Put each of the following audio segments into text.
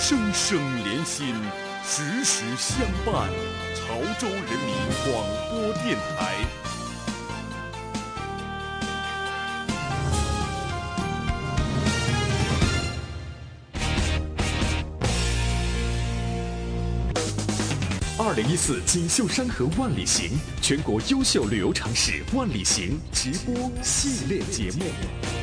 生生连心，时时相伴。潮州人民广播电台。二零一四锦绣山河万里行全国优秀旅游城市万里行直播系列节目。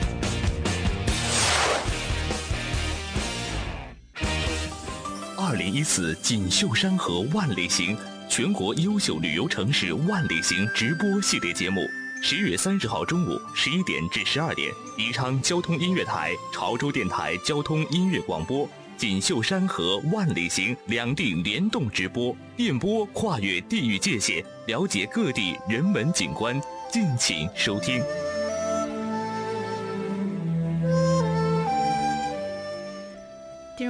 一四锦绣山河万里行全国优秀旅游城市万里行直播系列节目，十月三十号中午十一点至十二点，宜昌交通音乐台、潮州电台交通音乐广播锦绣山河万里行两地联动直播，电波跨越地域界限，了解各地人文景观，敬请收听。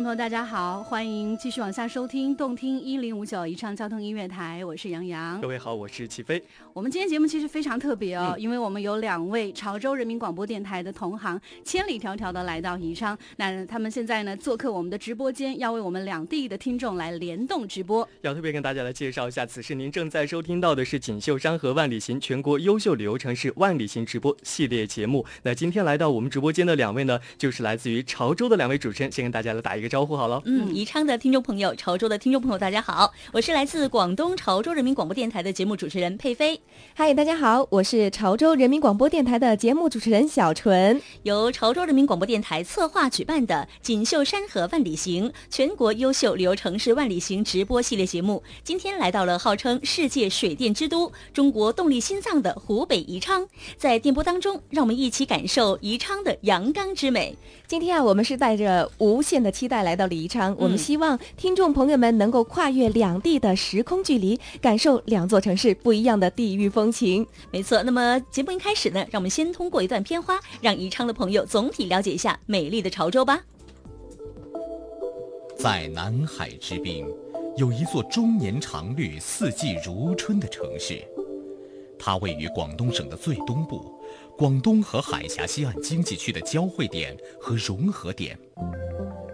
朋友，大家好，欢迎继续往下收听动听一零五九宜昌交通音乐台，我是杨洋。各位好，我是齐飞。我们今天节目其实非常特别哦，嗯因为我们有两位潮州人民广播电台的同行，千里迢迢的来到宜昌，那他们现在呢做客我们的直播间，要为我们两地的听众来联动直播。要特别跟大家来介绍一下，此时您正在收听到的是锦绣山河万里行全国优秀旅游城市万里行直播系列节目。那今天来到我们直播间的两位呢，就是来自于潮州的两位主持人，先跟大家来打一个招呼好了。嗯，宜昌的听众朋友，潮州的听众朋友，大家好，我是来自广东潮州人民广播电台的节目主持人佩飞，嗨，大家好，我是潮州人民广播电台的节目主持人小纯。由潮州人民广播电台策划举办的“锦绣山河万里行”全国优秀旅游城市万里行直播系列节目，今天来到了号称世界水电之都、中国动力心脏的湖北宜昌，在电波当中，让我们一起感受宜昌的阳刚之美。今天啊，我们是带着无限的期待来到了宜昌，我们嗯希望听众朋友们能够跨越两地的时空距离，感受两座城市不一样的地域风情。没错，那么节目一开始呢，让我们先通过一段片花，让宜昌的朋友总体了解一下美丽的潮州吧。在南海之滨，有一座终年常绿、四季如春的城市，它位于广东省的最东部，广东和海峡西岸经济区的交汇点和融合点。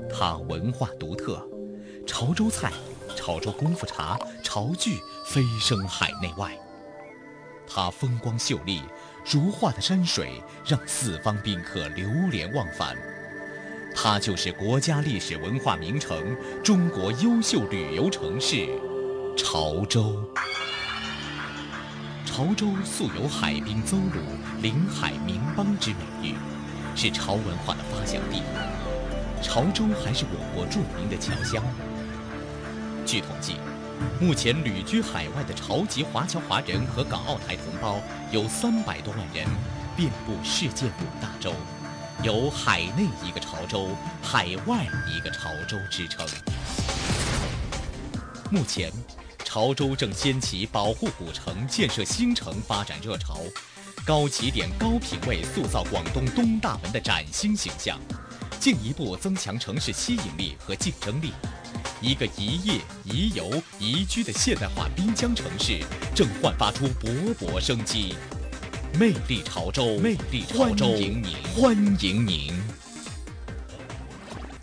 它文化独特，潮州菜、潮州功夫茶、潮剧飞升海内外。它风光秀丽，如画的山水让四方宾客流连忘返。它就是国家历史文化名城、中国优秀旅游城市潮州。潮州素有“海滨邹鲁，临海名邦”之美誉，是潮文化的发祥地。潮州还是我国著名的侨乡。据统计，目前旅居海外的潮籍华侨华人和港澳台同胞有三百多万人，遍布世界五大洲。有“海内一个潮州，海外一个潮州”之称。目前，潮州正掀起保护古城、建设新城发展热潮，高起点、高品位塑造广东东大门的崭新形象，进一步增强城市吸引力和竞争力。一个宜业、宜游、宜居的现代化滨江城市正焕发出勃勃生机。魅力潮州，魅力潮州，欢迎您，欢迎您。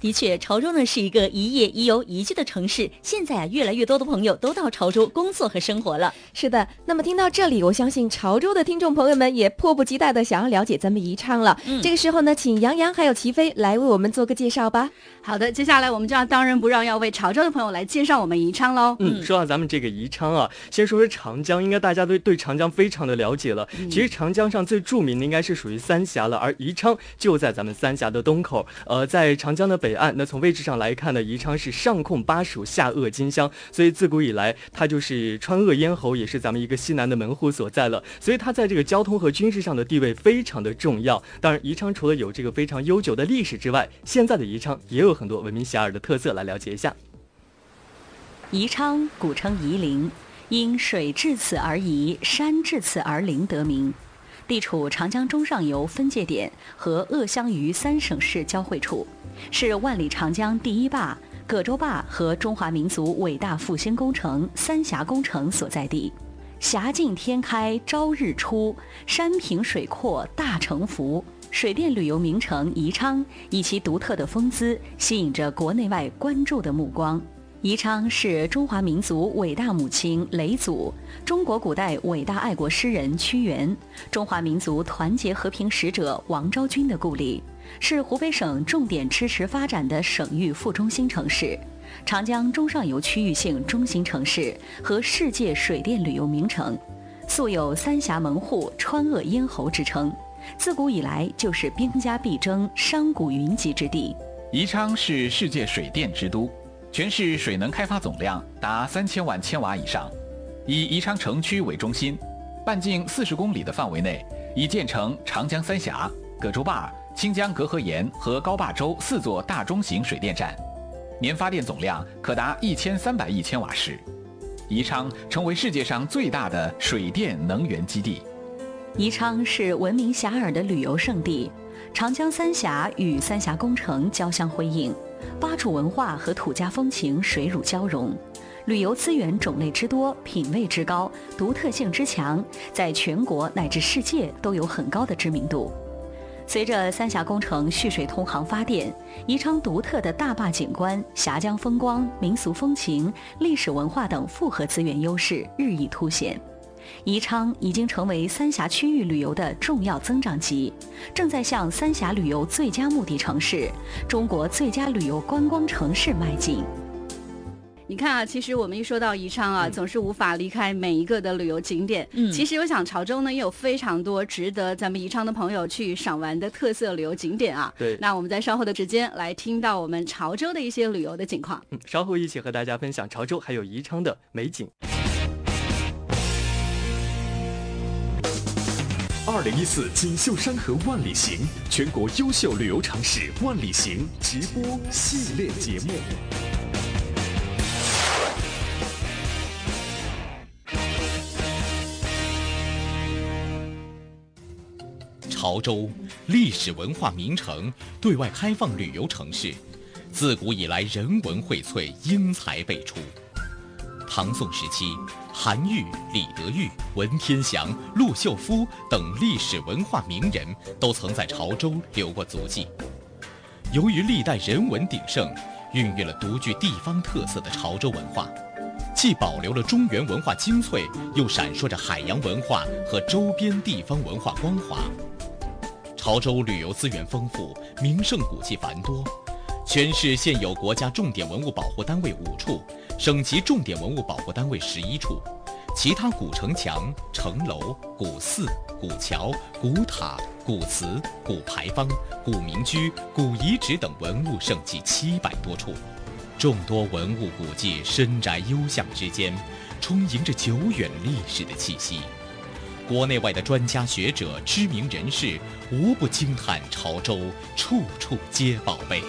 的确，潮州呢是一个宜业、宜游、宜居的城市。现在啊，越来越多的朋友都到潮州工作和生活了。是的，那么听到这里，我相信潮州的听众朋友们也迫不及待的想要了解咱们宜昌了。嗯这个时候呢，请杨洋还有齐飞来为我们做个介绍吧。好的，接下来我们就要当仁不让，要为潮州的朋友来介绍我们宜昌喽。嗯，说到咱们这个宜昌啊，先说说长江，应该大家都对长江非常的了解了。其实长江上最著名的应该是属于三峡了，而宜昌就在咱们三峡的东口。呃，在长江的北北岸，那从位置上来看呢，宜昌是上控巴蜀，下扼金乡，所以自古以来它就是川鄂咽喉，也是咱们一个西南的门户所在了。所以它在这个交通和军事上的地位非常的重要。当然，宜昌除了有这个非常悠久的历史之外，现在的宜昌也有很多闻名遐迩的特色，来了解一下。宜昌古称夷陵，因水至此而夷，山至此而陵得名。地处长江中上游分界点和鄂湘渝三省市交汇处，是万里长江第一坝、葛洲坝和中华民族伟大复兴工程三峡工程所在地。峡尽天开朝日出，山平水阔大城福。水电旅游名城宜昌以其独特的风姿，吸引着国内外关注的目光。宜昌是中华民族伟大母亲嫘祖、中国古代伟大爱国诗人屈原、中华民族团结和平使者王昭君的故里，是湖北省重点支持发展的省域副中心城市，长江中上游区域性中心城市和世界水电旅游名城，素有“三峡门户、川鄂咽喉”之称。自古以来就是兵家必争、商贾云集之地。宜昌是世界水电之都。全市水能开发总量达三千万千瓦以上，以宜昌城区为中心，半径四十公里的范围内已建成长江三峡、葛洲坝、清江隔河岩和高坝洲四座大中型水电站，年发电总量可达一千三百亿千瓦时。宜昌成为世界上最大的水电能源基地。宜昌是闻名遐迩的旅游胜地，长江三峡与三峡工程交相辉映。巴楚文化和土家风情水乳交融，旅游资源种类之多、品位之高、独特性之强，在全国乃至世界都有很高的知名度。随着三峡工程蓄水通航发电，宜昌独特的大坝景观、峡江风光、民俗风情、历史文化等复合资源优势日益凸显。宜昌已经成为三峡区域旅游的重要增长极，正在向三峡旅游最佳目的城市、中国最佳旅游观光城市迈进。你看啊，其实我们一说到宜昌啊，总是无法离开每一个的旅游景点。嗯，其实我想潮州呢也有非常多值得咱们宜昌的朋友去赏玩的特色旅游景点啊。对，那我们在稍后的时间来听到我们潮州的一些旅游的情况。嗯，稍后一起和大家分享潮州还有宜昌的美景。二零一四锦绣山河万里行，全国优秀旅游城市万里行直播系列节目。潮州，历史文化名城，对外开放旅游城市，自古以来人文荟萃，英才辈出。唐宋时期。韩愈、李德裕、文天祥、陆秀夫等历史文化名人都曾在潮州留过足迹。由于历代人文鼎盛，孕育了独具地方特色的潮州文化，既保留了中原文化精粹，又闪烁着海洋文化和周边地方文化光华。潮州旅游资源丰富，名胜古迹繁多，全市现有国家重点文物保护单位五处。省级重点文物保护单位十一处，其他古城墙、城楼、古寺、古桥、古塔、古祠、古牌坊、古民居、古遗址等文物盛迹七百多处，众多文物古迹深宅幽巷之间，充盈着久远历史的气息。国内外的专家学者、知名人士无不惊叹：潮州处处皆宝贝。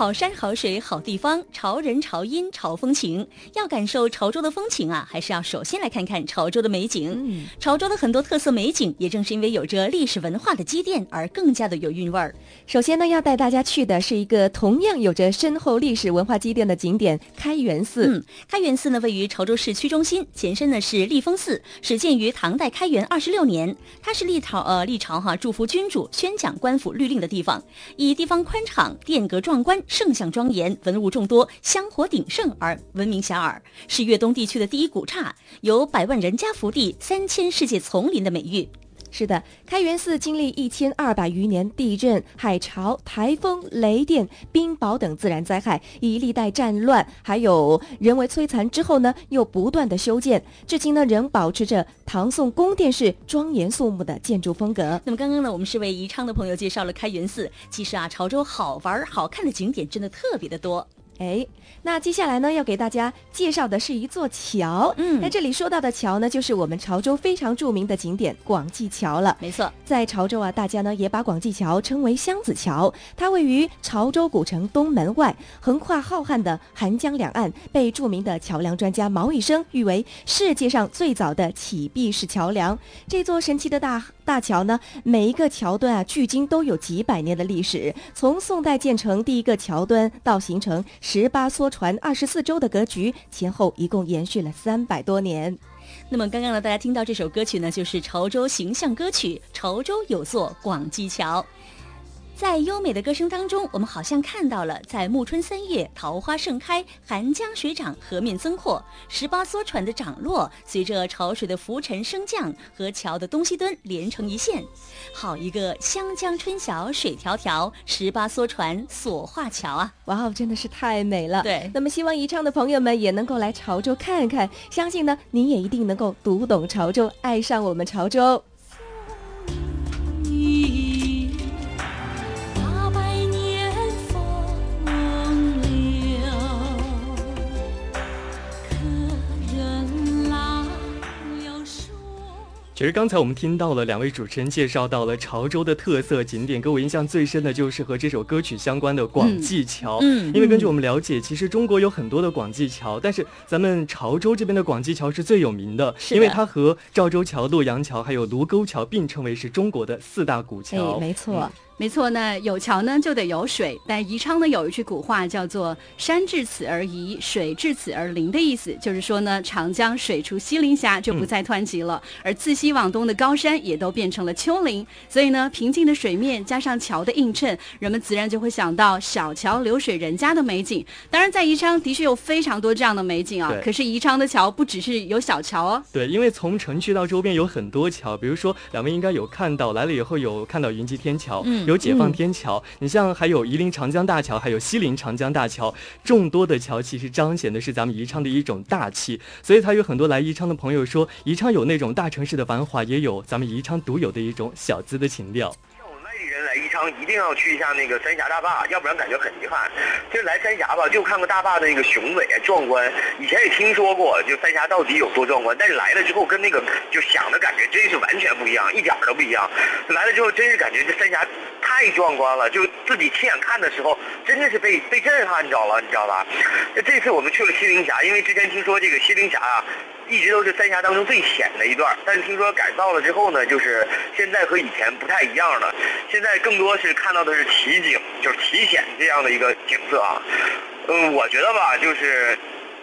好山好水好地方，潮人潮音潮风情。要感受潮州的风情啊，还是要首先来看看潮州的美景。嗯，潮州的很多特色美景，也正是因为有着历史文化的积淀，而更加的有韵味儿。首先呢，要带大家去的是一个同样有着深厚历史文化积淀的景点——开元寺。嗯，开元寺呢，位于潮州市区中心，前身呢是立峰寺，始建于唐代开元二十六年。它是历朝呃历朝哈祝福君主、宣讲官府律令的地方，以地方宽敞、殿阁壮观。圣像庄严，文物众多，香火鼎盛而闻名遐迩，是粤东地区的第一古刹，有百万人家福地、三千世界丛林的美誉。是的，开元寺经历一千二百余年地震、海潮、台风、雷电、冰雹等自然灾害，以历代战乱还有人为摧残之后呢，又不断的修建，至今呢仍保持着唐宋宫殿式庄严肃穆的建筑风格。那么刚刚呢，我们是为宜昌的朋友介绍了开元寺，其实啊，潮州好玩好看的景点真的特别的多。哎，那接下来呢，要给大家介绍的是一座桥。嗯，那这里说到的桥呢，就是我们潮州非常著名的景点广济桥了。没错，在潮州啊，大家呢也把广济桥称为箱子桥。它位于潮州古城东门外，横跨浩瀚的韩江两岸，被著名的桥梁专家毛以生誉为世界上最早的起闭式桥梁。这座神奇的大大桥呢，每一个桥墩啊，距今都有几百年的历史。从宋代建成第一个桥墩到形成。十八艘船二十四周的格局，前后一共延续了三百多年。那么刚刚呢，大家听到这首歌曲呢，就是潮州形象歌曲《潮州有座广济桥》。在优美的歌声当中，我们好像看到了，在暮春三月，桃花盛开，寒江水涨，河面增阔，十八艘船的涨落，随着潮水的浮沉升降，和桥的东西墩连成一线，好一个湘江春晓水迢迢，十八艘船锁画桥啊！哇哦，真的是太美了。对，那么希望宜昌的朋友们也能够来潮州看看，相信呢，您也一定能够读懂潮州，爱上我们潮州。其实刚才我们听到了两位主持人介绍到了潮州的特色景点，给我印象最深的就是和这首歌曲相关的广济桥。嗯，因为根据我们了解，其实中国有很多的广济桥，但是咱们潮州这边的广济桥是最有名的，因为它和赵州桥、洛阳桥还有卢沟桥并称为是中国的四大古桥。没错。没错，那有桥呢就得有水。但宜昌呢有一句古话叫做“山至此而移，水至此而临”的意思，就是说呢，长江水出西陵峡就不再湍急了，而自西往东的高山也都变成了丘陵。所以呢，平静的水面加上桥的映衬，人们自然就会想到小桥流水人家的美景。当然，在宜昌的确有非常多这样的美景啊。可是宜昌的桥不只是有小桥哦。对，因为从城区到周边有很多桥，比如说两位应该有看到来了以后有看到云集天桥。嗯。有解放天桥，你像还有夷陵长江大桥，还有西陵长江大桥，众多的桥其实彰显的是咱们宜昌的一种大气，所以他有很多来宜昌的朋友说，宜昌有那种大城市的繁华，也有咱们宜昌独有的一种小资的情调。人来宜昌一定要去一下那个三峡大坝，要不然感觉很遗憾。就来三峡吧，就看个大坝的那个雄伟壮观。以前也听说过，就三峡到底有多壮观，但是来了之后跟那个就想的感觉真是完全不一样，一点都不一样。来了之后真是感觉这三峡太壮观了，就自己亲眼看的时候真的是被被震撼着了，你知道吧？那这次我们去了西陵峡，因为之前听说这个西陵峡啊。一直都是三峡当中最险的一段，但是听说改造了之后呢，就是现在和以前不太一样了。现在更多是看到的是奇景，就是奇险这样的一个景色啊。嗯，我觉得吧，就是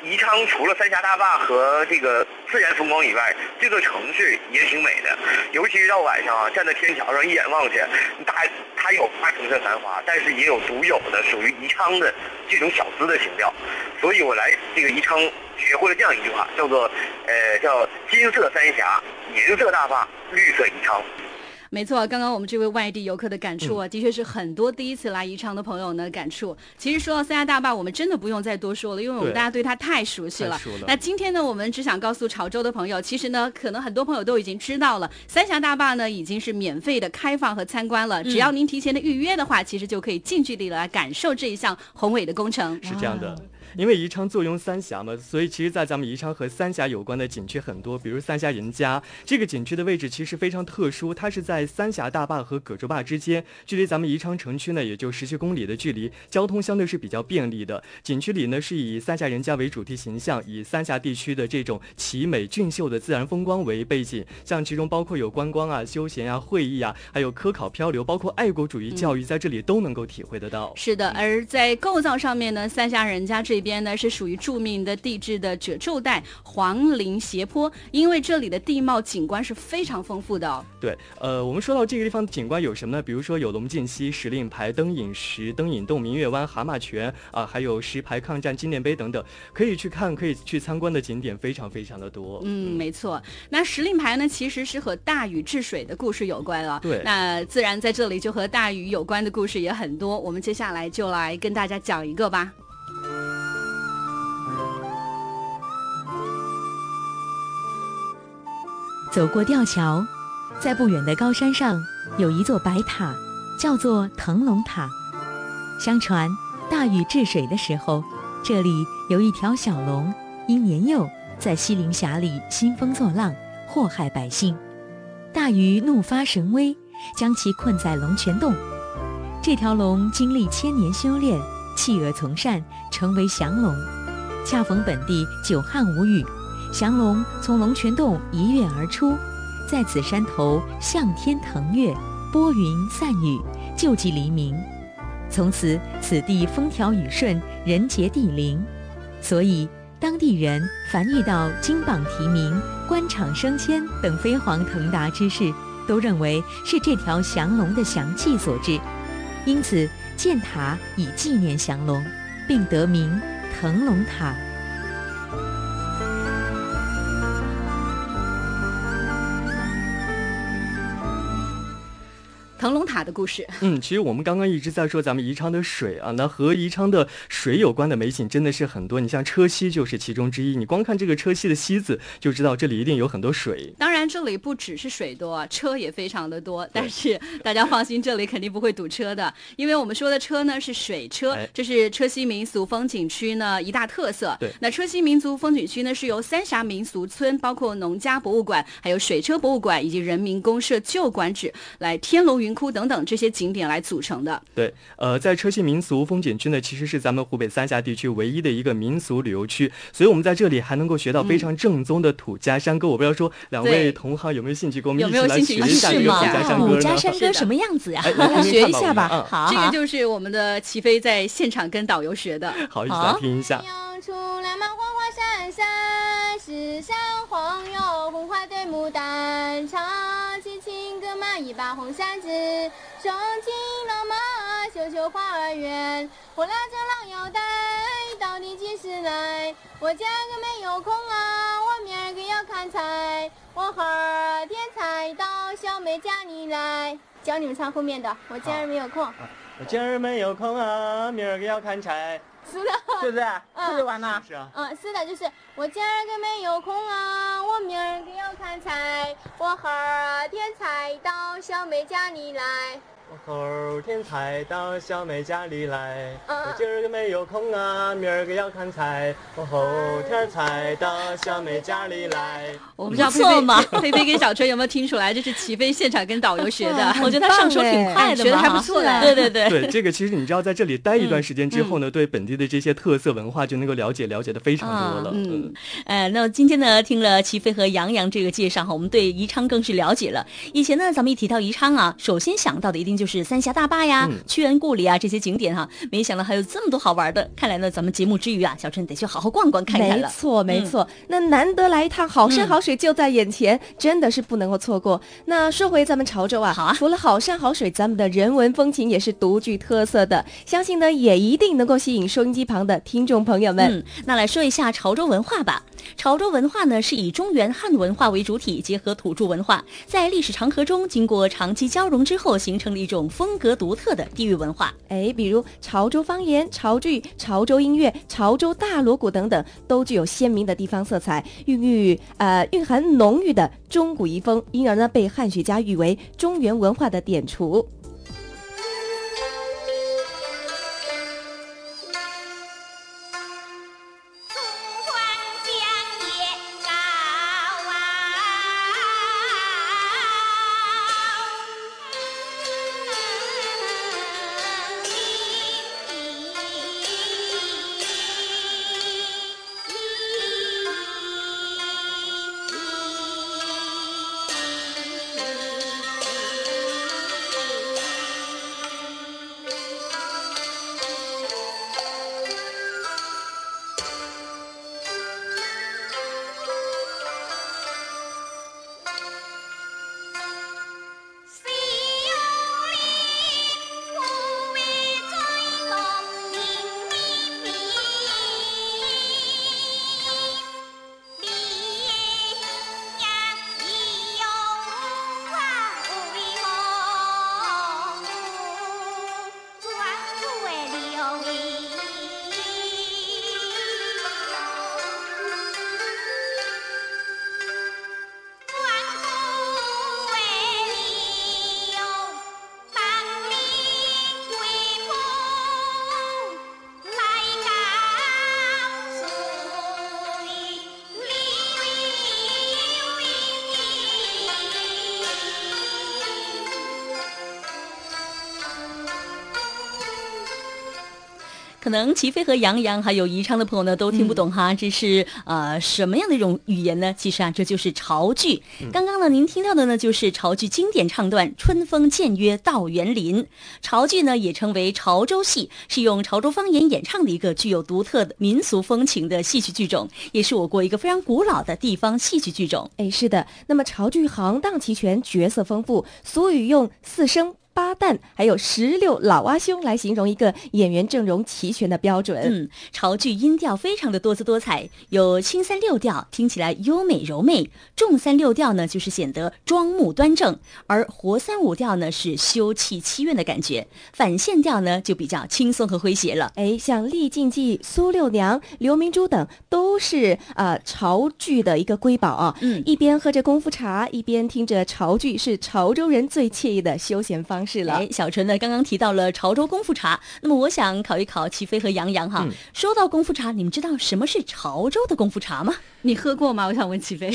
宜昌除了三峡大坝和这个自然风光以外，这座城市也挺美的。尤其是到晚上啊，站在天桥上一眼望去，它它有大城市繁华，但是也有独有的属于宜昌的这种小资的情调。所以我来这个宜昌。学会了这样一句话，叫做“呃，叫金色三峡，银色大坝，绿色宜昌”。没错，刚刚我们这位外地游客的感触啊，的确是很多第一次来宜昌的朋友呢感触。其实说到三峡大坝，我们真的不用再多说了，因为我们大家对它太熟悉了。那今天呢，我们只想告诉潮州的朋友，其实呢，可能很多朋友都已经知道了，三峡大坝呢已经是免费的开放和参观了。只要您提前的预约的话，其实就可以近距离来感受这一项宏伟的工程。是这样的。因为宜昌坐拥三峡嘛，所以其实，在咱们宜昌和三峡有关的景区很多，比如三峡人家这个景区的位置其实非常特殊，它是在三峡大坝和葛洲坝之间，距离咱们宜昌城区呢也就十七公里的距离，交通相对是比较便利的。景区里呢是以三峡人家为主题形象，以三峡地区的这种奇美俊秀的自然风光为背景，像其中包括有观光啊、休闲啊、会议啊，还有科考漂流，包括爱国主义教育，在这里都能够体会得到。是的，而在构造上面呢，三峡人家这。这边呢是属于著名的地质的褶皱带黄陵斜坡，因为这里的地貌景观是非常丰富的。对，呃，我们说到这个地方的景观有什么呢？比如说有龙镜溪、石令牌、灯影石、灯影洞、明月湾、蛤蟆泉啊，还有石牌抗战纪念碑等等，可以去看、可以去参观的景点非常非常的多。嗯，没错。那石令牌呢，其实是和大禹治水的故事有关了。对，那自然在这里就和大禹有关的故事也很多。我们接下来就来跟大家讲一个吧。走过吊桥，在不远的高山上有一座白塔，叫做腾龙塔。相传大禹治水的时候，这里有一条小龙，因年幼在西陵峡里兴风作浪，祸害百姓。大禹怒发神威，将其困在龙泉洞。这条龙经历千年修炼，弃恶从善，成为降龙。恰逢本地久旱无雨。降龙从龙泉洞一跃而出，在此山头向天腾跃，拨云散雨，救济黎民。从此，此地风调雨顺，人杰地灵。所以，当地人凡遇到金榜题名、官场升迁等飞黄腾达之事，都认为是这条降龙的祥气所致，因此建塔以纪念降龙，并得名腾龙塔。的故事。嗯，其实我们刚刚一直在说咱们宜昌的水啊，那和宜昌的水有关的美景真的是很多。你像车溪就是其中之一，你光看这个车溪的溪字就知道这里一定有很多水。当然，这里不只是水多，车也非常的多。但是大家放心，这里肯定不会堵车的，因为我们说的车呢是水车，这是车溪民俗风景区呢一大特色。对，那车溪民俗风景区呢是由三峡民俗村、包括农家博物馆、还有水车博物馆以及人民公社旧馆址来天龙云窟等等这些景点来组成的。对，呃，在车溪民俗风景区呢，其实是咱们湖北三峡地区唯一的一个民俗旅游区，所以我们在这里还能够学到非常正宗的土家山歌。我不知道说两位同行有没有兴趣跟我们一起来学一下这个土家山歌土家山歌什么样子呀？来学一下吧。好，这个就是我们的齐飞在现场跟导游学的。好，一起来听一下。山石上黄油红花对牡丹，唱起情歌嘛一把红扇子，送进了马绣绣花儿园，我拉着郎腰带，到底几时来？我今儿个没有空啊，我明儿个要看菜，我后天才到小妹家里来。教你们唱后面的，我今儿没有空。我今儿没有空啊，明儿个要砍柴。是的，是不是？嗯，是完了。是啊。嗯，是的，就是我今儿个没有空啊，我明儿个要砍柴，我后天才到小美家里来。我后天才到小美家里来，我今儿个没有空啊，明儿个要砍柴，我后天才到小美家里来。我不知道菲菲菲菲跟小春有没有听出来，这是齐飞现场跟导游学的。我觉得他上手挺快的，学的还不错的。对对对。对，这个其实你知道，在这里待一段时间之后呢，对本地的这些特色文化就能够了解了解的非常多了。嗯，呃，那今天呢，听了齐飞和杨洋这个介绍哈，我们对宜昌更是了解了。以前呢，咱们一提到宜昌啊，首先想到的一定就是三峡大坝。呀，屈原故里啊，这些景点哈，没想到还有这么多好玩的。看来呢，咱们节目之余啊，小春得去好好逛逛看看了。没错，没错，那难得来一趟，好山好水就在眼前，真的是不能够错过。那说回咱们潮州啊，好啊，除了好山好水，咱们的人文风情也是独具特色的，相信呢也一定能够吸引收音机旁的听众朋友们。嗯，那来说一下潮州文化吧。潮州文化呢，是以中原汉文化为主体，结合土著文化，在历史长河中经过长期交融之后，形成了一种风格独特的地域文化。哎，比如潮州方言、潮剧、潮州音乐、潮州大锣鼓等等，都具有鲜明的地方色彩，孕育呃蕴含浓郁的中古遗风，因而呢被汉学家誉为中原文化的典雏。可能齐飞和杨洋还有宜昌的朋友呢都听不懂哈，这是呃什么样的一种语言呢？其实啊，这就是潮剧。刚刚呢，您听到的呢就是潮剧经典唱段《春风渐约到园林》。潮剧呢也称为潮州戏，是用潮州方言演唱的一个具有独特的民俗风情的戏曲剧种，也是我国一个非常古老的地方戏曲剧种。哎，是的。那么潮剧行当齐全，角色丰富，俗语用四声。八旦还有十六老阿兄来形容一个演员阵容齐全的标准。嗯，潮剧音调非常的多姿多彩，有轻三六调，听起来优美柔媚；重三六调呢，就是显得庄木端正；而活三五调呢，是休憩凄怨的感觉；反线调呢，就比较轻松和诙谐了。哎，像丽静记、苏六娘、刘明珠等，都是呃潮剧的一个瑰宝啊。嗯，一边喝着功夫茶，一边听着潮剧，是潮州人最惬意的休闲方。是了，哎，小陈呢刚刚提到了潮州功夫茶，那么我想考一考齐飞和杨洋哈。说到功夫茶，你们知道什么是潮州的功夫茶吗？你喝过吗？我想问齐飞。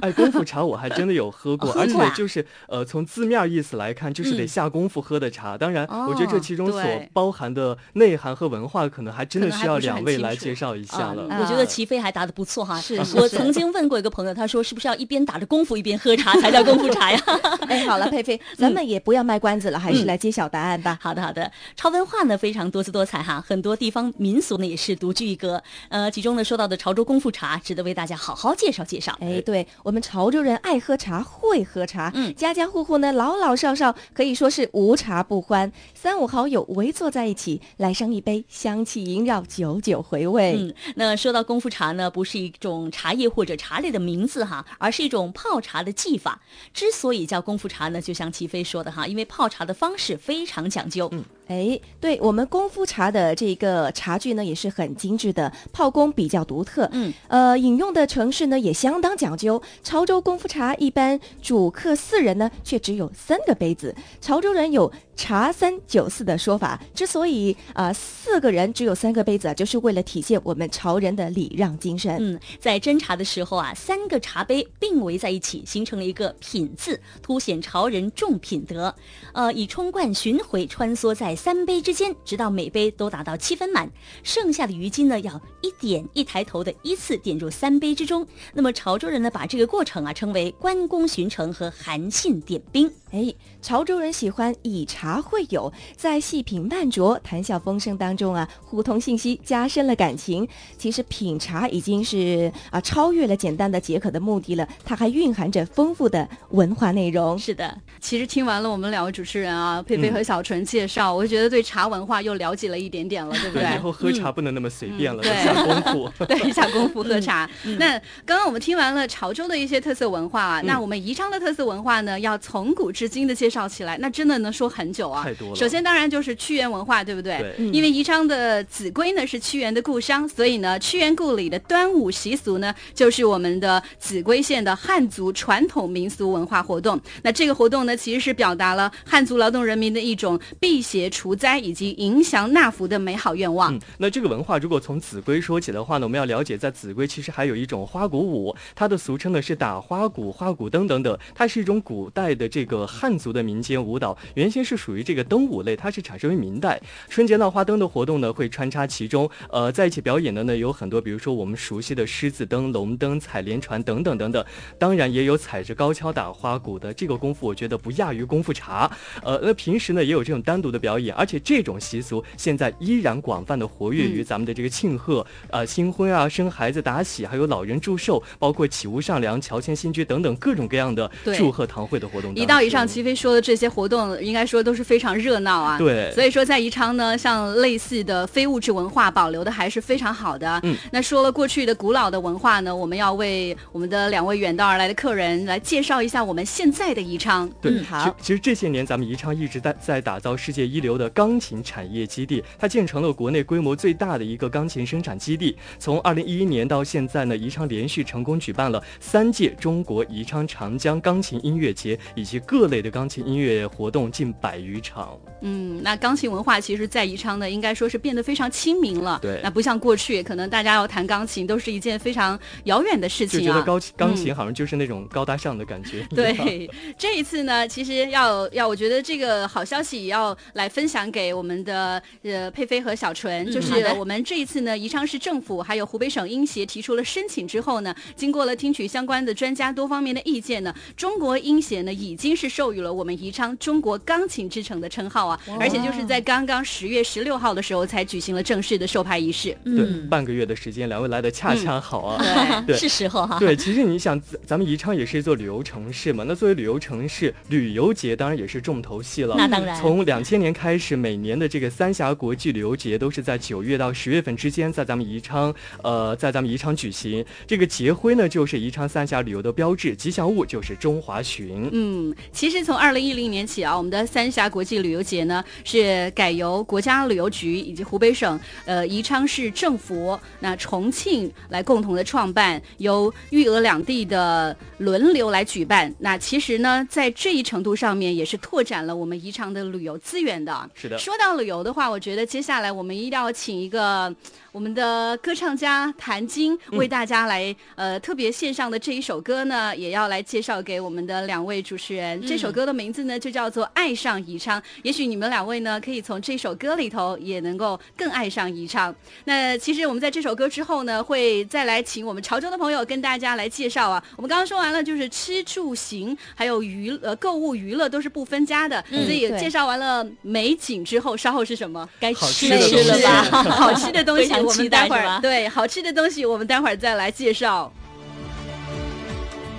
哎，功夫茶我还真的有喝过，而且就是呃，从字面意思来看，就是得下功夫喝的茶。当然，我觉得这其中所包含的内涵和文化，可能还真的需要两位来介绍一下了。我觉得齐飞还答的不错哈。是，我曾经问过一个朋友，他说是不是要一边打着功夫一边喝茶才叫功夫茶呀？哎，好了，佩佩，咱们也不要卖关子了，还是来揭晓答案吧。好的，好的。潮文化呢非常多姿多彩哈，很多地方民俗呢也是独具一格。呃，其中呢说到的潮州功夫茶，值得为大家好好介绍介绍。哎，对我们潮州人爱喝茶，会喝茶，嗯，家家户户呢老老少少可以说是无茶不欢。三五好友围坐在一起，来上一杯，香气萦绕，久久回味。嗯，那说到功夫茶呢，不是一种茶叶或者茶类的名字哈，而是一种泡茶的技法。之所以叫功夫茶呢，就像齐飞说的哈，因为泡茶的方式非常讲究。嗯，哎，对我们功夫茶的这个茶具呢，也是很精致的，泡工比较独特。嗯，呃，饮用的城市呢也相当讲究。潮州功夫茶一般主客四人呢，却只有三个杯子。潮州人有。茶三酒四的说法，之所以啊四个人只有三个杯子，就是为了体现我们潮人的礼让精神。嗯，在斟茶的时候啊，三个茶杯并围在一起，形成了一个品字，凸显潮人重品德。呃，以冲冠巡回穿梭在三杯之间，直到每杯都达到七分满，剩下的余金呢，要一点一抬头的依次点入三杯之中。那么潮州人呢，把这个过程啊称为关公巡城和韩信点兵。哎，潮州人喜欢以茶会友，在细品慢酌、谈笑风生当中啊，互通信息，加深了感情。其实品茶已经是啊超越了简单的解渴的目的了，它还蕴含着丰富的文化内容。是的，其实听完了我们两位主持人啊，佩佩和小纯介绍，我觉得对茶文化又了解了一点点了，对不对？以后喝茶不能那么随便了，下功夫。对，下功夫喝茶。那刚刚我们听完了潮州的一些特色文化啊，那我们宜昌的特色文化呢，要从古至至今的介绍起来，那真的能说很久啊！太多了。首先，当然就是屈原文化，对不对？对。因为宜昌的秭归呢是屈原的故乡，所以呢，屈原故里的端午习俗呢，就是我们的秭归县的汉族传统民俗文化活动。那这个活动呢，其实是表达了汉族劳动人民的一种辟邪除灾以及迎祥纳福的美好愿望。嗯。那这个文化如果从秭归说起的话呢，我们要了解，在秭归其实还有一种花鼓舞，它的俗称呢是打花鼓、花鼓灯等等，它是一种古代的这个。汉族的民间舞蹈原先是属于这个灯舞类，它是产生于明代。春节闹花灯的活动呢，会穿插其中。呃，在一起表演的呢有很多，比如说我们熟悉的狮子灯、龙灯、采莲船等等等等。当然也有踩着高跷打花鼓的这个功夫，我觉得不亚于功夫茶。呃，那平时呢也有这种单独的表演，而且这种习俗现在依然广泛的活跃于咱们的这个庆贺、呃新婚啊、生孩子打喜，还有老人祝寿，包括起屋上梁、乔迁新居等等各种各样的祝贺堂会的活动。一到以上。齐飞说的这些活动，应该说都是非常热闹啊。对，所以说在宜昌呢，像类似的非物质文化保留的还是非常好的。嗯，那说了过去的古老的文化呢，我们要为我们的两位远道而来的客人来介绍一下我们现在的宜昌。对，好。其实这些年咱们宜昌一直在在打造世界一流的钢琴产业基地，它建成了国内规模最大的一个钢琴生产基地。从二零一一年到现在呢，宜昌连续成功举办了三届中国宜昌长江钢琴音乐节以及各类的钢琴音乐活动近百余场。嗯，那钢琴文化其实，在宜昌呢，应该说是变得非常亲民了。对，那不像过去，可能大家要弹钢琴都是一件非常遥远的事情啊。就觉得高钢琴好像就是那种高大上的感觉。对，这一次呢，其实要要，我觉得这个好消息也要来分。分享给我们的呃佩菲和小纯，就是我们这一次呢，宜昌市政府还有湖北省音协提出了申请之后呢，经过了听取相关的专家多方面的意见呢，中国音协呢已经是授予了我们宜昌中国钢琴之城的称号啊，而且就是在刚刚十月十六号的时候才举行了正式的授牌仪式。对，半个月的时间，两位来的恰恰好啊，对，是时候哈。对，其实你想，咱们宜昌也是一座旅游城市嘛，那作为旅游城市，旅游节当然也是重头戏了。那当然，从两千年开始，每年的这个三峡国际旅游节都是在九月到十月份之间，在咱们宜昌，呃，在咱们宜昌举行。这个节徽呢，就是宜昌三峡旅游的标志，吉祥物就是中华鲟。嗯，其实从二零一零年起啊，我们的三峡国际旅游节呢是改由国家旅游局以及湖北省呃宜昌市政府、那重庆来共同的创办，由豫鄂两地的轮流来举办。那其实呢，在这一程度上面也是拓展了我们宜昌的旅游资源的。是的。说到旅游的话，我觉得接下来我们一定要请一个我们的歌唱家谭晶为大家来呃特别献上的这一首歌呢，也要来介绍给我们的两位主持人。这首歌的名字呢就叫做《爱上宜昌》。也许你们两位呢可以从这首歌里头也能够更爱上宜昌。那其实我们在这首歌之后呢，会再来请我们潮州的朋友跟大家来介绍啊。我们刚刚说完了，就是吃住行还有娱呃购物娱乐都是不分家的，所以介绍完了美景之后，稍后是什么？该吃吃了 吧？好吃的东西，我们待会儿对好吃的东西，我们待会儿再来介绍。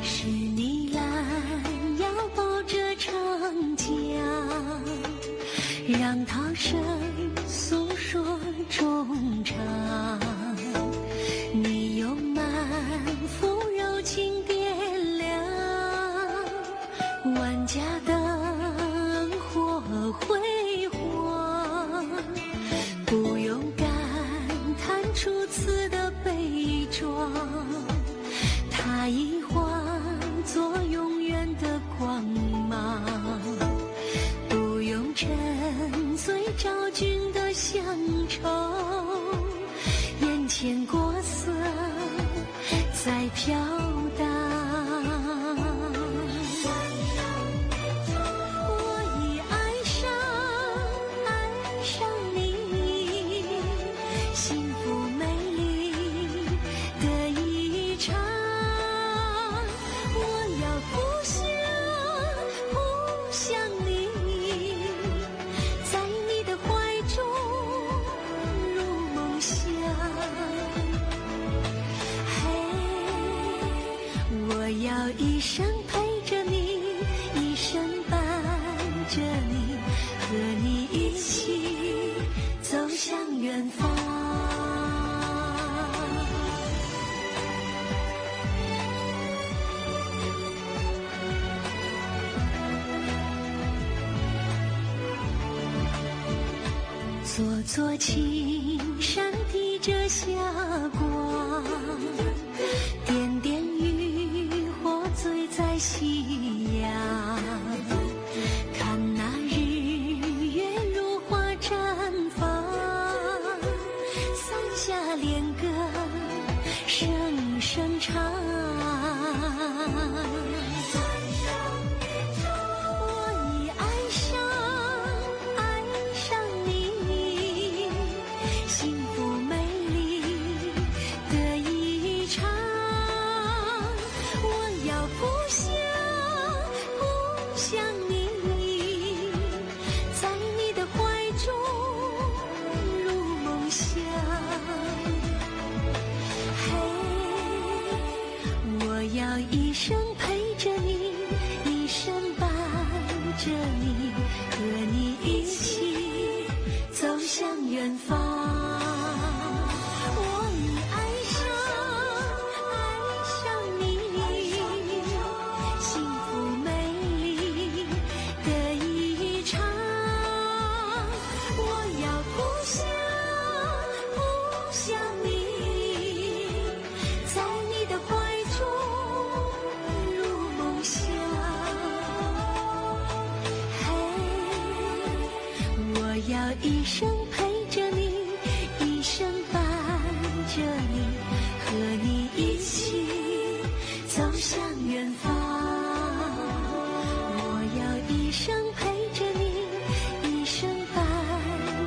是让涛声诉说衷肠。你用满腹柔情点亮万家灯火辉煌，不用感叹初次的悲壮，它已化作永远的光飘座青山披着霞光，点点渔火醉在夕阳。看那日月如花绽放，三峡恋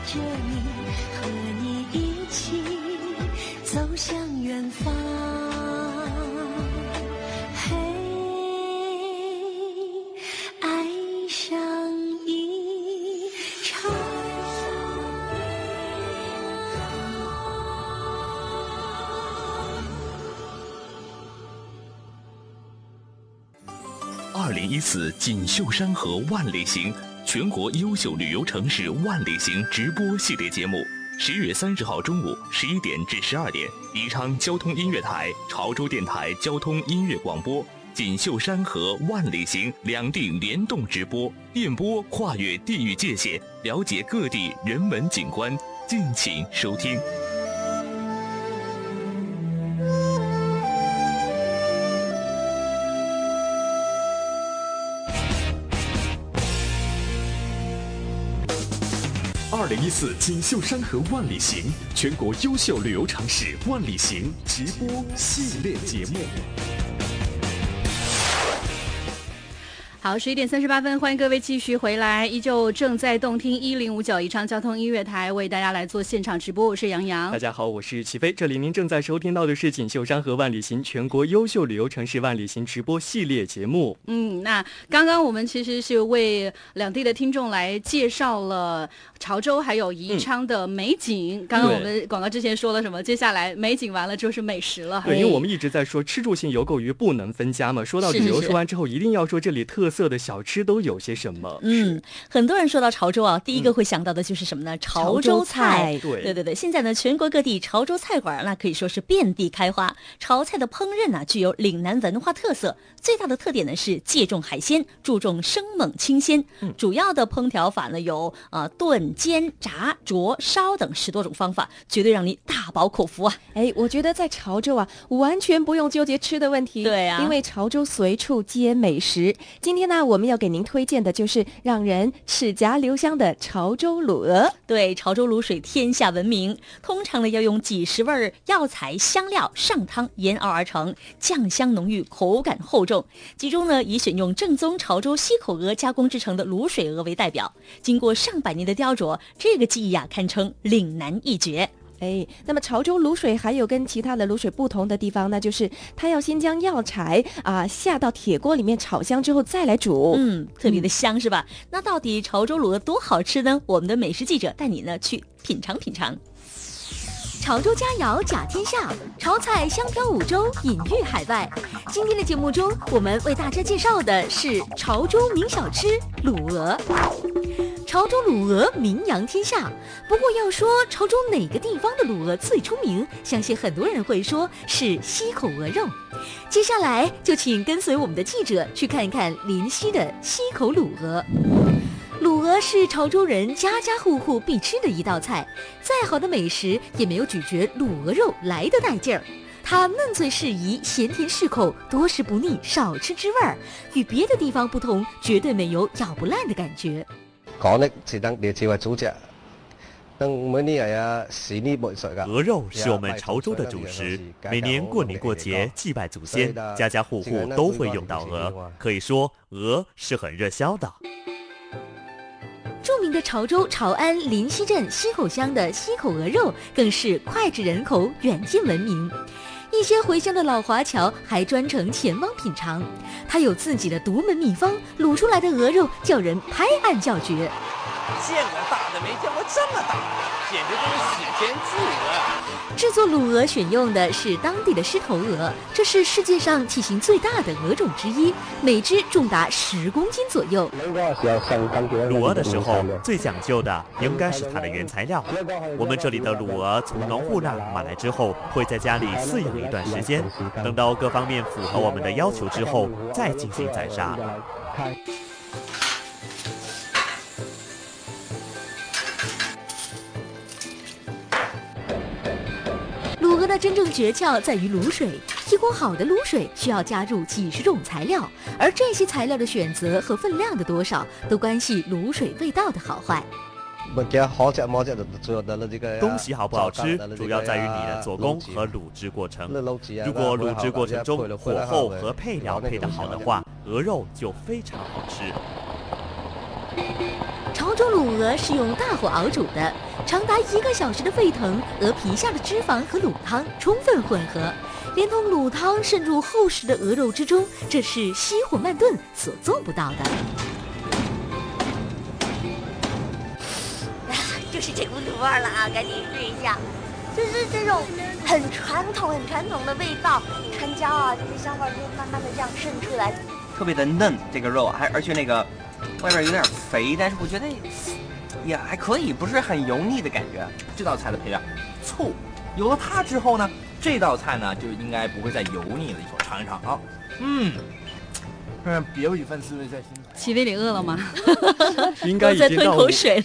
着你，和你一起走向远方。嘿，爱上一场。二零一四锦绣山河万里行全国优秀旅游城市万里行直播系列节目，十月三十号中午十一点至十二点，宜昌交通音乐台、潮州电台交通音乐广播、锦绣山河万里行两地联动直播，电波跨越地域界限，了解各地人文景观，敬请收听。零一四锦绣山河万里行全国优秀旅游城市万里行直播系列节目。好，十一点三十八分，欢迎各位继续回来，依旧正在动听一零五九宜昌交通音乐台为大家来做现场直播，我是杨洋。大家好，我是齐飞，这里您正在收听到的是锦绣山河万里行全国优秀旅游城市万里行直播系列节目。嗯，那刚刚我们其实是为两地的听众来介绍了潮州还有宜昌的美景。刚刚我们广告之前说了什么？接下来美景完了就是美食了。对，因为我们一直在说吃住行游购娱不能分家嘛。说到旅游，说完之后一定要说这里特色的小吃都有些什么。嗯，很多人说到潮州啊，第一个会想到的就是什么呢？潮州菜。对对对对，现在呢，全国各地潮州菜馆那可以说是遍地开花。潮菜的烹饪呢，具有岭南文化特色，最大的特点呢是借重海鲜，注重生猛清鲜。嗯，主要的烹调法呢有呃炖、煎、炸、灼、烧等十多种方法，绝对让你大饱口福啊！哎，我觉得在潮州啊，完全不用纠结吃的问题。对啊，因为潮州随处皆美食。今天呢，我们要给您推荐的就是让人齿颊留香的潮州卤鹅。对，潮州卤水天下闻名，通常呢要用几十味药材香料上汤研熬而成，酱香浓郁，口感厚重。其中呢，以选用正宗潮州溪口鹅加工制成的卤水鹅为代表，经过上百年的雕琢，这个技艺啊，堪称岭南一绝。哎，那么潮州卤水还有跟其他的卤水不同的地方，那就是它要先将药材啊下到铁锅里面炒香之后再来煮，嗯，特别的香是吧？那到底潮州卤鹅多好吃呢？我们的美食记者带你呢去品尝品尝。潮州佳肴甲天下，潮菜香飘五洲，隐喻海外。今天的节目中，我们为大家介绍的是潮州名小吃卤鹅。潮州卤鹅名扬天下，不过要说潮州哪个地方的卤鹅最出名，相信很多人会说是溪口鹅肉。接下来就请跟随我们的记者去看一看临溪的溪口卤鹅。卤鹅是潮州人家家户户必吃的一道菜，再好的美食也没有咀嚼卤鹅肉来的带劲儿。它嫩脆适宜，咸甜适口，多食不腻，少吃滋味儿。与别的地方不同，绝对没有咬不烂的感觉。講的是等列詞為主食，等每年啊是呢沒水噶。鵝肉是我们潮州的主食，每年过年过节祭拜祖先，家家户户都会用到鹅，可以说鹅是很热销的。著名的潮州潮安临溪镇溪口乡的溪口鹅肉更是脍炙人口，远近闻名。一些回乡的老华侨还专程前往品嘗，他有自己的独门秘方，卤出来的鹅肉叫人拍案叫绝。见过大的，没见过这么大的，简直就是史前巨制。作卤鹅选用的是当地的狮头鹅，这是世界上体型最大的鹅种之一，每只重达十公斤左右。卤鹅的时候，最讲究的应该是它的原材料。我们这里的卤鹅从农户那买来之后，会在家里饲养一段时间，等到各方面符合我们的要求之后，再进行宰杀。滷鵝的真正诀窍在于卤水，一锅好的卤水需要加入几十种材料，而这些材料的选择和分量的多少，都关系卤水味道的好坏。东西好不好吃，主要在于你的做工和卤制过程。如果卤制过程中火候和配料配得好的话，鹅肉就非常好吃。潮州卤鹅是用大火熬煮的，长达一个小时的沸腾，鹅皮下的脂肪和卤汤充分混合，连同卤汤渗入厚实的鹅肉之中，这是熄火慢炖所做不到的。就是这股卤味儿了啊！赶紧试一下，就是这种很传统、很传统的味道，川椒啊，这些香味儿就慢慢的这样渗出来，特别的嫩，这个肉还而且那个外边有点肥，但是我觉得也还可以，不是很油腻的感觉。这道菜的配料醋，有了它之后呢，这道菜呢就应该不会再油腻了。一会儿尝一尝啊，嗯，嗯，别有一份滋味在心头。齐飞，你饿了吗？应该已经到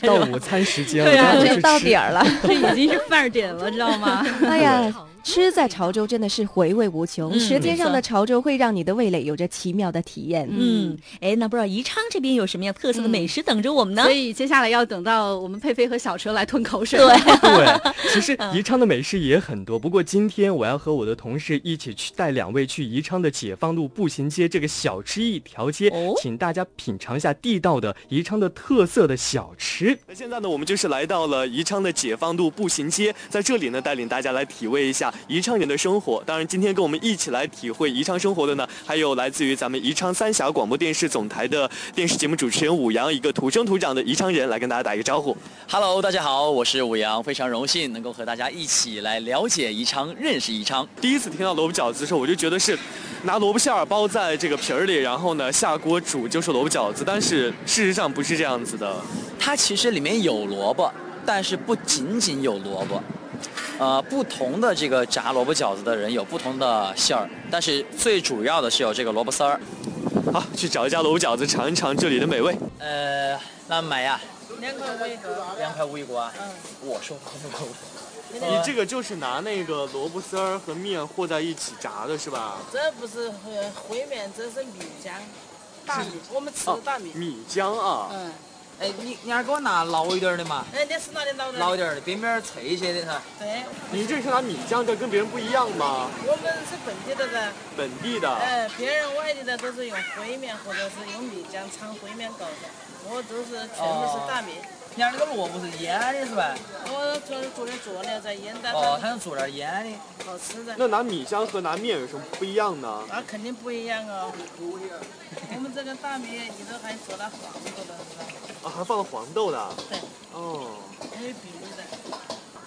到午餐时间了，对啊，这到点儿了，这 已经是饭点了，知道吗？哎呀。吃在潮州真的是回味无穷，舌尖上的潮州会让你的味蕾有着奇妙的体验。嗯，哎，那不知道宜昌这边有什么样特色的美食等着我们呢？所以接下来要等到我们佩佩和小车来吞口水。对 对，其实宜昌的美食也很多，不过今天我要和我的同事一起去带两位去宜昌的解放路步行街这个小吃一条街，请大家品尝一下地道的宜昌的特色的小吃。那现在呢，我们就是来到了宜昌的解放路步行街，在这里呢，带领大家来体味一下。宜昌人的生活，当然，今天跟我们一起来体会宜昌生活的呢，还有来自于咱们宜昌三峡广播电视总台的电视节目主持人武阳，一个土生土长的宜昌人，来跟大家打一个招呼。Hello，大家好，我是武阳，非常荣幸能够和大家一起来了解宜昌，认识宜昌。第一次听到萝卜饺子的时候，我就觉得是拿萝卜馅儿包在这个皮儿里，然后呢下锅煮就是萝卜饺子，但是事实上不是这样子的。它其实里面有萝卜，但是不仅仅有萝卜。呃，不同的这个炸萝卜饺子的人有不同的馅儿，但是最主要的是有这个萝卜丝儿。好，去找一家萝卜饺子尝一尝这里的美味。呃，那买呀？两块五一个。两块五一个啊？嗯。我说不够。你这个就是拿那个萝卜丝儿和面和在一起炸的是吧？这不是烩面，这是米浆，大米，我们吃的大米。米浆啊。嗯。哎，你你还给我拿老一点的嘛？哎，你是拿的老的。老点的，边边脆一些的噻。对。你这是拿米浆的，跟别人不一样吗？我们是本地的噻。本地的。哎，别人外地的都是用灰面或者是用米浆掺灰面搞的，我都是全部是大米。你看那个萝卜是腌的是吧？我做做点佐料在腌的。哦，他要做点腌的，好吃的。那拿米浆和拿面有什么不一样呢？那肯定不一样哦。我们这个大米里头还做了黄豆的，是吧？啊，还放了黄豆的。对。哦。还有比例的。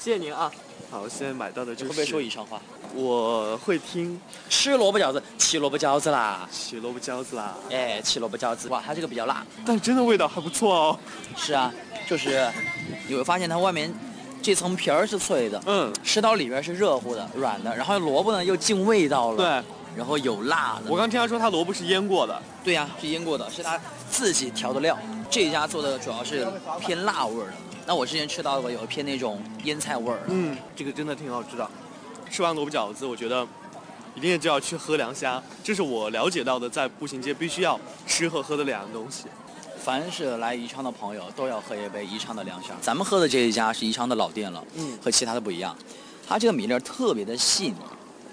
谢谢您啊。好，现在买到的就是。会不会说宜昌话？我会听。吃萝卜饺子，吃萝卜饺子啦。吃萝卜饺子啦。哎，吃萝卜饺子。哇，它这个比较辣，但真的味道还不错哦。是啊，就是你会发现它外面这层皮儿是脆的，嗯，吃到里边是热乎的、软的，然后萝卜呢又进味道了，对，然后有辣的。我刚听他说他萝卜是腌过的。对呀，是腌过的，是他自己调的料。这家做的主要是偏辣味儿的。那我之前吃到过有一偏那种腌菜味儿。嗯，这个真的挺好吃的。吃完萝卜饺子，我觉得一定就要去喝凉虾，这是我了解到的在步行街必须要吃和喝的两样东西。凡是来宜昌的朋友都要喝一杯宜昌的凉虾。咱们喝的这一家是宜昌的老店了，嗯，和其他的不一样，它这个米粒儿特别的细腻。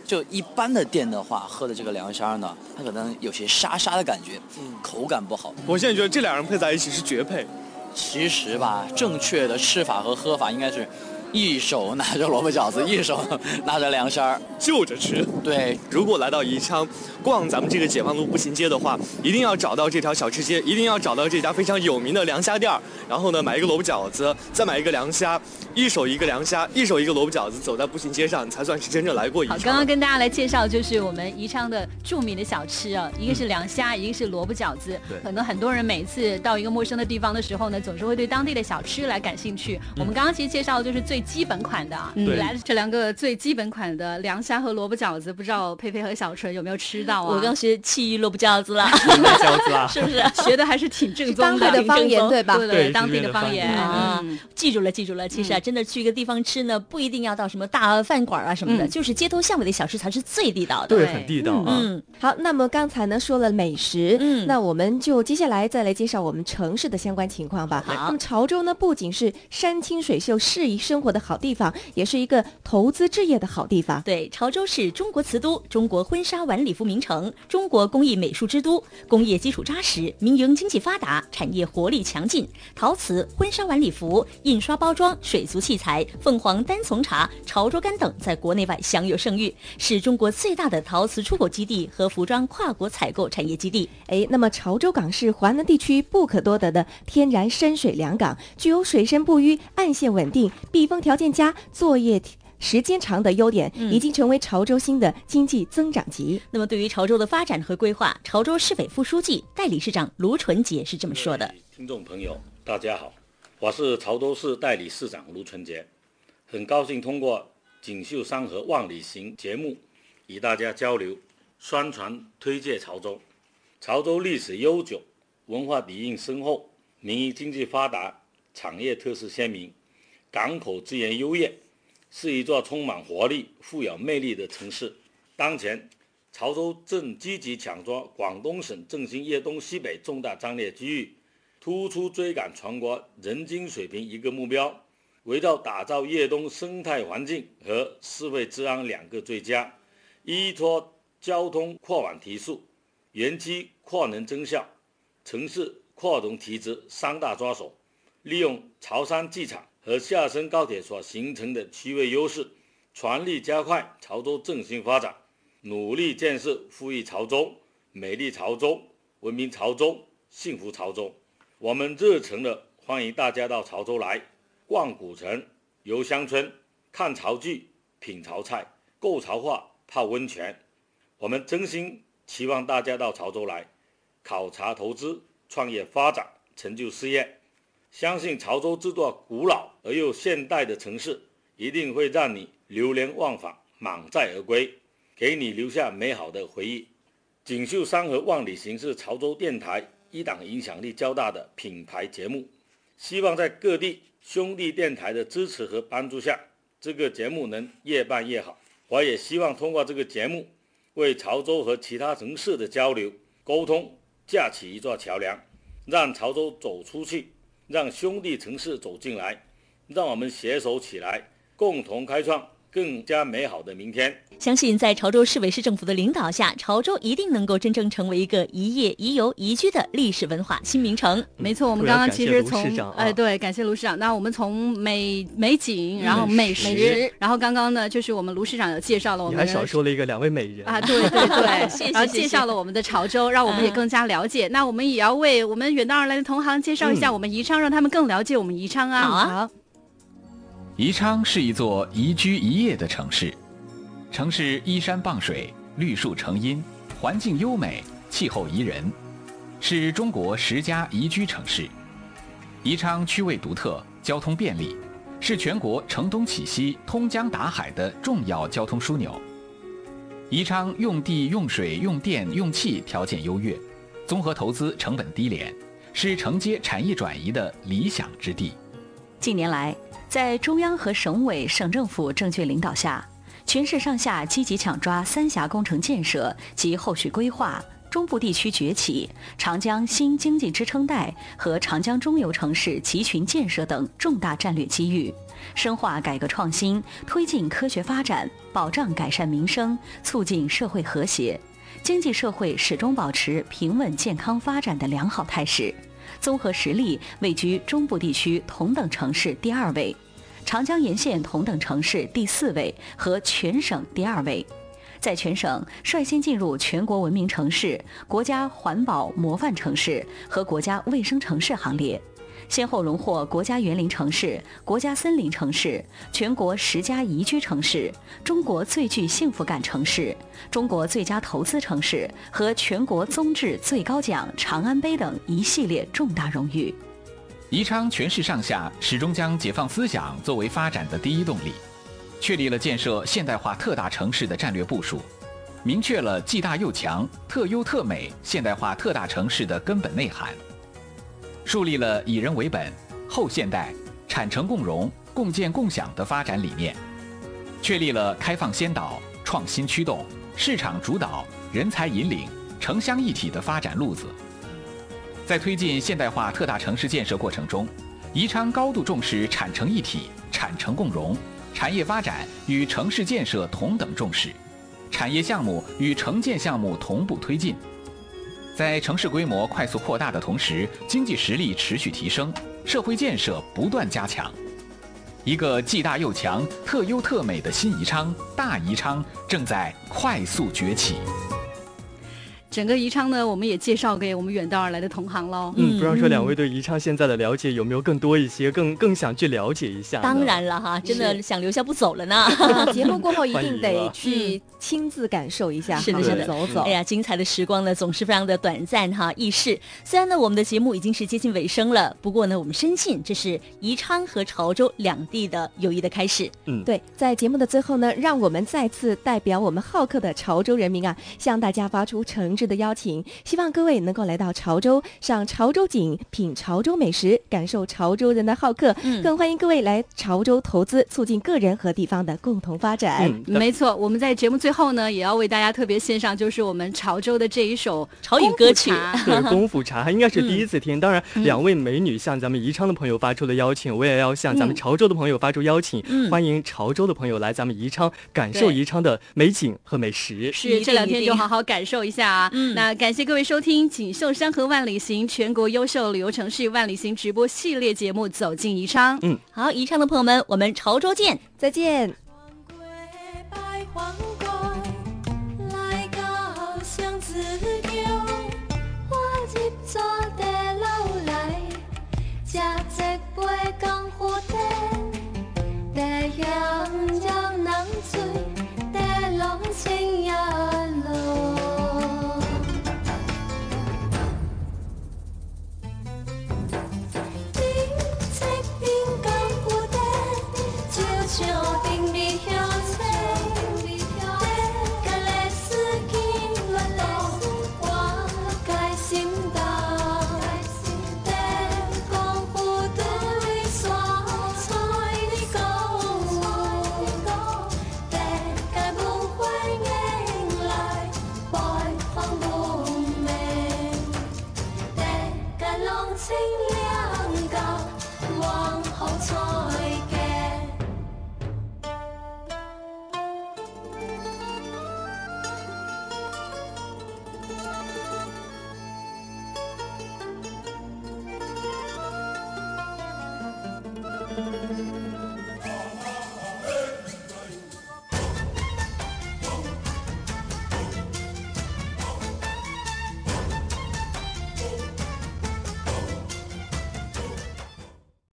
就一般的店的话，喝的这个凉虾呢，它可能有些沙沙的感觉，嗯，口感不好。我现在觉得这两人配在一起是绝配。其实吧，正确的吃法和喝法应该是。一手拿着萝卜饺子，一手拿着凉虾儿，就着吃。对，如果来到宜昌逛咱们这个解放路步行街的话，一定要找到这条小吃街，一定要找到这家非常有名的凉虾店儿，然后呢，买一个萝卜饺子，再买一个凉虾，一手一个凉虾，一手一个萝卜饺子，走在步行街上，才算是真正来过宜昌。好，刚刚跟大家来介绍就是我们宜昌的著名的小吃啊，一个是凉虾，一个是萝卜饺子。对，可能很多人每次到一个陌生的地方的时候呢，总是会对当地的小吃来感兴趣。我们刚刚其实介绍的就是最基本款的。嗯来的这两个最基本款的凉虾和萝卜饺子，不知道佩佩和小纯有没有吃到啊？我刚学气萝卜饺子了，萝卜饺子啊，是不是？学的还是挺正宗的，当地的方言对吧？对对，当地的方言啊，记住了，记住了。其实啊，真的去一个地方吃呢，不一定要到什么大饭馆啊什么的，就是街头巷尾的小吃才是最地道的，对，很地道啊。嗯，好，那么刚才呢说了美食，嗯，那我们就接下来再来介绍我们城市的相关情况吧。好，那么潮州呢，不仅是山清水秀、适宜生活活的好地方，也是一个投资置业的好地方。对，潮州是中国瓷都、中国婚纱晚礼服名城、中国工艺美术之都，工业基础扎实，民营经济发达，产业活力强劲。陶瓷、婚纱晚礼服、印刷包装、水族器材、凤凰单丛茶、潮州干等，在国内外享有盛誉，是中国最大的陶瓷出口基地和服装跨国采购产业基地。哎，那么潮州港是华南地区不可多得的天然深水良港，具有水深不淤、岸线稳定、避风条件佳、作业时间长的优点，已经成为潮州新的经济增长极。那么，对于潮州的发展和规划，潮州市委副书记、代理市长卢纯杰是这么说的：听众朋友，大家好，我是潮州市代理市长卢纯杰，很高兴通过《锦绣山河万里行》节目与大家交流、宣传、推介潮州。潮州历史悠久，文化底蕴深厚，民营经济发达，产业特色鲜明，港口资源优越，是一座充满活力、富有魅力的城市。当前，潮州正积极抢抓广东省振兴粤东西北重大战略机遇，突出追赶全国人均水平一个目标，围绕打造粤东生态环境和社会治安两个最佳，依托交通扩网提速。园区扩能增效，城市扩容提质三大抓手，利用潮汕机场和厦深高铁所形成的区位优势，全力加快潮州振兴发展，努力建设富裕潮州、美丽潮州、文明潮州、幸福潮州。我们热诚地欢迎大家到潮州来逛古城、游乡村、看潮剧、品潮菜、购潮话、泡温泉。我们真心。期望大家到潮州来考察、投资、创业、发展、成就事业。相信潮州这座古老而又现代的城市，一定会让你流连忘返、满载而归，给你留下美好的回忆。锦绣山河万里行是潮州电台一档影响力较大的品牌节目，希望在各地兄弟电台的支持和帮助下，这个节目能越办越好。我也希望通过这个节目。为潮州和其他城市的交流沟通架起一座桥梁，让潮州走出去，让兄弟城市走进来，让我们携手起来，共同开创。更加美好的明天。相信在潮州市委市政府的领导下，潮州一定能够真正成为一个宜业、宜游、宜居的历史文化新名城。没错，我们刚刚其实从哎对，感谢卢市长。那我们从美美景，然后美食，然后刚刚呢，就是我们卢市长有介绍了我们，还少说了一个两位美人啊，对对对，谢谢。然后介绍了我们的潮州，让我们也更加了解。那我们也要为我们远道而来的同行介绍一下我们宜昌，让他们更了解我们宜昌啊。好啊。宜昌是一座宜居宜业的城市，城市依山傍水，绿树成荫，环境优美，气候宜人，是中国十佳宜居城市。宜昌区位独特，交通便利，是全国承东启西、通江达海的重要交通枢纽。宜昌用地、用水、用电、用气条件优越，综合投资成本低廉，是承接产业转移的理想之地。近年来，在中央和省委、省政府正确领导下，全市上下积极抢抓三峡工程建设及后续规划、中部地区崛起、长江新经济支撑带和长江中游城市集群建设等重大战略机遇，深化改革创新，推进科学发展，保障改善民生，促进社会和谐，经济社会始终保持平稳健康发展的良好态势。综合实力位居中部地区同等城市第二位，长江沿线同等城市第四位和全省第二位，在全省率先进入全国文明城市、国家环保模范城市和国家卫生城市行列。先后荣获国家园林城市、国家森林城市、全国十佳宜居城市、中国最具幸福感城市、中国最佳投资城市和全国综治最高奖长安杯等一系列重大荣誉。宜昌全市上下始终将解放思想作为发展的第一动力，确立了建设现代化特大城市的战略部署，明确了既大又强、特优特美现代化特大城市的根本内涵。树立了以人为本、后现代、产城共荣、共建共享的发展理念，确立了开放先导、创新驱动、市场主导、人才引领、城乡一体的发展路子。在推进现代化特大城市建设过程中，宜昌高度重视产城一体、产城共荣，产业发展与城市建设同等重视，产业项目与城建项目同步推进。在城市规模快速扩大的同时，经济实力持续提升，社会建设不断加强。一个既大又强、特优特美的新宜昌大宜昌正在快速崛起。整个宜昌呢，我们也介绍给我们远道而来的同行喽。嗯，不知道说两位对宜昌现在的了解有没有更多一些，更更想去了解一下？当然了哈，真的想留下不走了呢。节目过后一定得去亲自感受一下，是的，是的，走走。哎呀，精彩的时光呢，总是非常的短暂哈，易逝。虽然呢，我们的节目已经是接近尾声了，不过呢，我们深信这是宜昌和潮州两地的友谊的开始。嗯，对，在节目的最后呢，让我们再次代表我们好客的潮州人民啊，向大家发出诚挚的邀请。希望各位能够来到潮州，赏潮州景，品潮州美食，感受潮州人的好客。嗯，更欢迎各位来潮州投资，促进个人和地方的共同发展。嗯，没错。我们在节目最后呢，也要为大家特别献上，就是我们潮州的这一首潮语歌曲。对，功夫茶应该是第一次听。当然，两位美女向咱们宜昌的朋友发出了邀请，我也要向咱们潮州的朋友发出邀请，欢迎潮州的朋友来咱们宜昌，感受宜昌的美景和美食。是，这两天就好好感受一下啊。嗯，那感谢各位收听《锦绣山河万里行》全国优秀旅游城市万里行直播系列节目《走进宜昌》。嗯，好，宜昌的朋友们，我们潮州见，再见。